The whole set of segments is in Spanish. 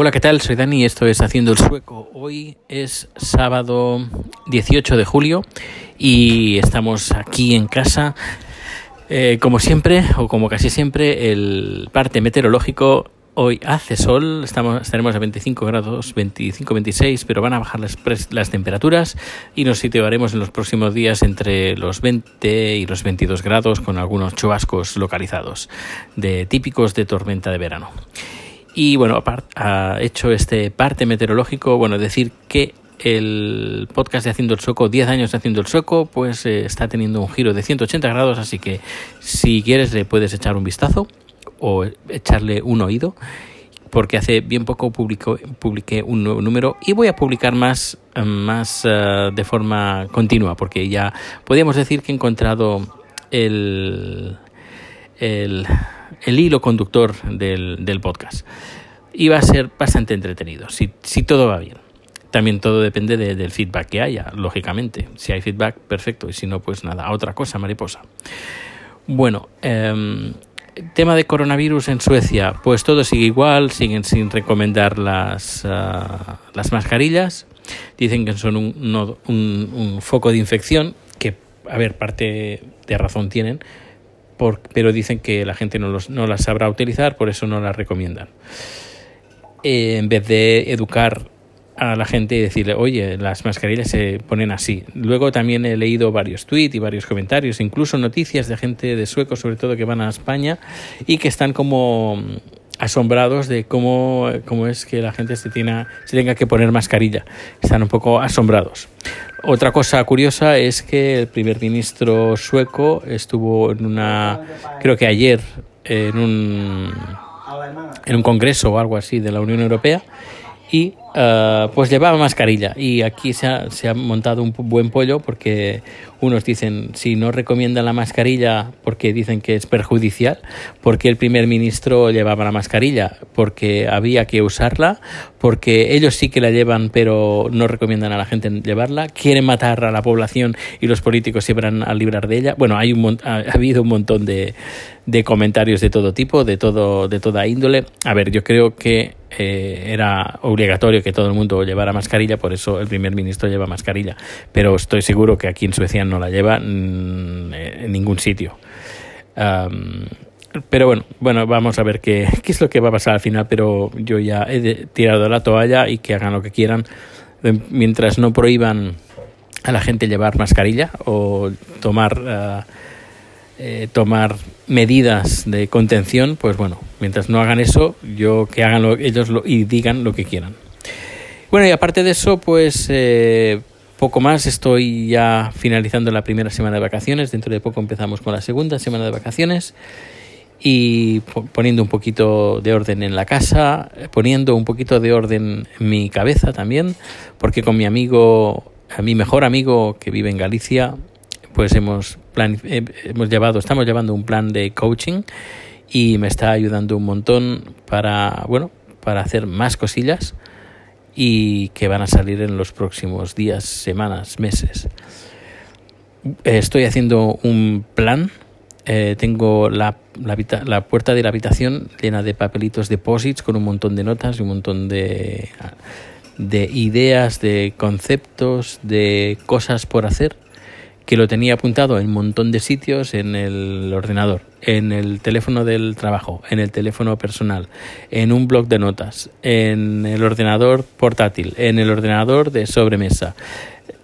Hola, ¿qué tal? Soy Dani y esto es Haciendo el Sueco. Hoy es sábado 18 de julio y estamos aquí en casa. Eh, como siempre, o como casi siempre, el parte meteorológico Hoy hace sol, estamos, estaremos a 25 grados, 25, 26, pero van a bajar las, las temperaturas y nos situaremos en los próximos días entre los 20 y los 22 grados con algunos chubascos localizados, de típicos de tormenta de verano. Y bueno, ha hecho este parte meteorológico, bueno, decir que el podcast de Haciendo el Sueco, 10 años de Haciendo el Sueco, pues eh, está teniendo un giro de 180 grados, así que si quieres le puedes echar un vistazo o echarle un oído porque hace bien poco publico, publiqué un nuevo número y voy a publicar más, más uh, de forma continua porque ya podríamos decir que he encontrado el, el, el hilo conductor del, del, podcast y va a ser bastante entretenido si, si todo va bien. También todo depende de, del feedback que haya, lógicamente. Si hay feedback, perfecto. Y si no, pues nada, otra cosa, mariposa. Bueno, eh, tema de coronavirus en Suecia, pues todo sigue igual, siguen sin recomendar las, uh, las mascarillas, dicen que son un, un, un, foco de infección, que, a ver, parte de razón tienen, por, pero dicen que la gente no, los, no las sabrá utilizar, por eso no las recomiendan. Eh, en vez de educar a la gente y decirle, oye, las mascarillas se ponen así. Luego también he leído varios tweets y varios comentarios, incluso noticias de gente de suecos, sobre todo que van a España y que están como asombrados de cómo, cómo es que la gente se, tiene, se tenga que poner mascarilla. Están un poco asombrados. Otra cosa curiosa es que el primer ministro sueco estuvo en una, creo que ayer, en un, en un congreso o algo así de la Unión Europea y uh, pues llevaba mascarilla. Y aquí se ha, se ha, montado un buen pollo porque unos dicen si no recomiendan la mascarilla porque dicen que es perjudicial porque el primer ministro llevaba la mascarilla porque había que usarla porque ellos sí que la llevan pero no recomiendan a la gente llevarla. Quieren matar a la población y los políticos se van a librar de ella. Bueno hay un ha, ha habido un montón de, de comentarios de todo tipo de todo de toda índole. A ver yo creo que eh, era obligatorio que todo el mundo llevara mascarilla, por eso el primer ministro lleva mascarilla. Pero estoy seguro que aquí en Suecia no la lleva mm, en ningún sitio. Pero bueno, bueno, vamos a ver qué, es lo que va a pasar al final, pero yo ya he tirado la toalla y que hagan lo que quieran. Mientras no prohíban a la gente llevar mascarilla o tomar... Uh, eh, tomar medidas de contención, pues bueno, mientras no hagan eso, yo que hagan lo, ellos lo, y digan lo que quieran. Bueno, y aparte de eso, pues eh, poco más, estoy ya finalizando la primera semana de vacaciones, dentro de poco empezamos con la segunda semana de vacaciones. Y poniendo un poquito de orden en la casa, poniendo un poquito de orden en mi cabeza también, porque con mi amigo, a mi mejor amigo que vive en Galicia, pues hemos, plan, eh, hemos llevado, estamos llevando un plan de coaching y me está ayudando un montón para, bueno, para hacer más cosillas y que van a salir en los próximos días, semanas, meses. Estoy haciendo un plan. Eh, tengo la, la, la, puerta de la habitación llena de papelitos deposits con un montón de notas y un montón de, de ideas, de conceptos, de cosas por hacer que lo tenía apuntado en un montón de sitios en el ordenador, en el teléfono del trabajo, en el teléfono personal, en un blog de notas, en el ordenador portátil, en el ordenador de sobremesa.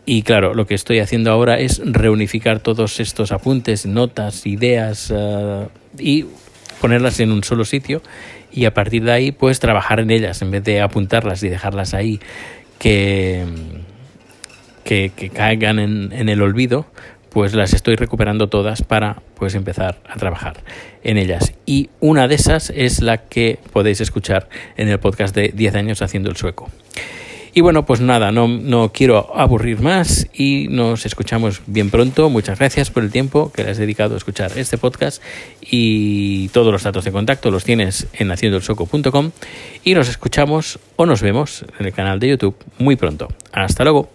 Y claro, lo que estoy haciendo ahora es reunificar todos estos apuntes, notas, ideas uh, y ponerlas en un solo sitio y a partir de ahí pues trabajar en ellas en vez de apuntarlas y dejarlas ahí que que, caigan en, en, el olvido, pues las estoy recuperando todas para pues empezar a trabajar en ellas. Y una de esas es la que podéis escuchar en el podcast de 10 años haciendo el sueco. Y bueno, pues nada, no, no quiero aburrir más y nos escuchamos bien pronto. Muchas gracias por el tiempo que le has dedicado a escuchar este podcast y todos los datos de contacto los tienes en haciendoelsoco.com y nos escuchamos o nos vemos en el canal de YouTube muy pronto. Hasta luego.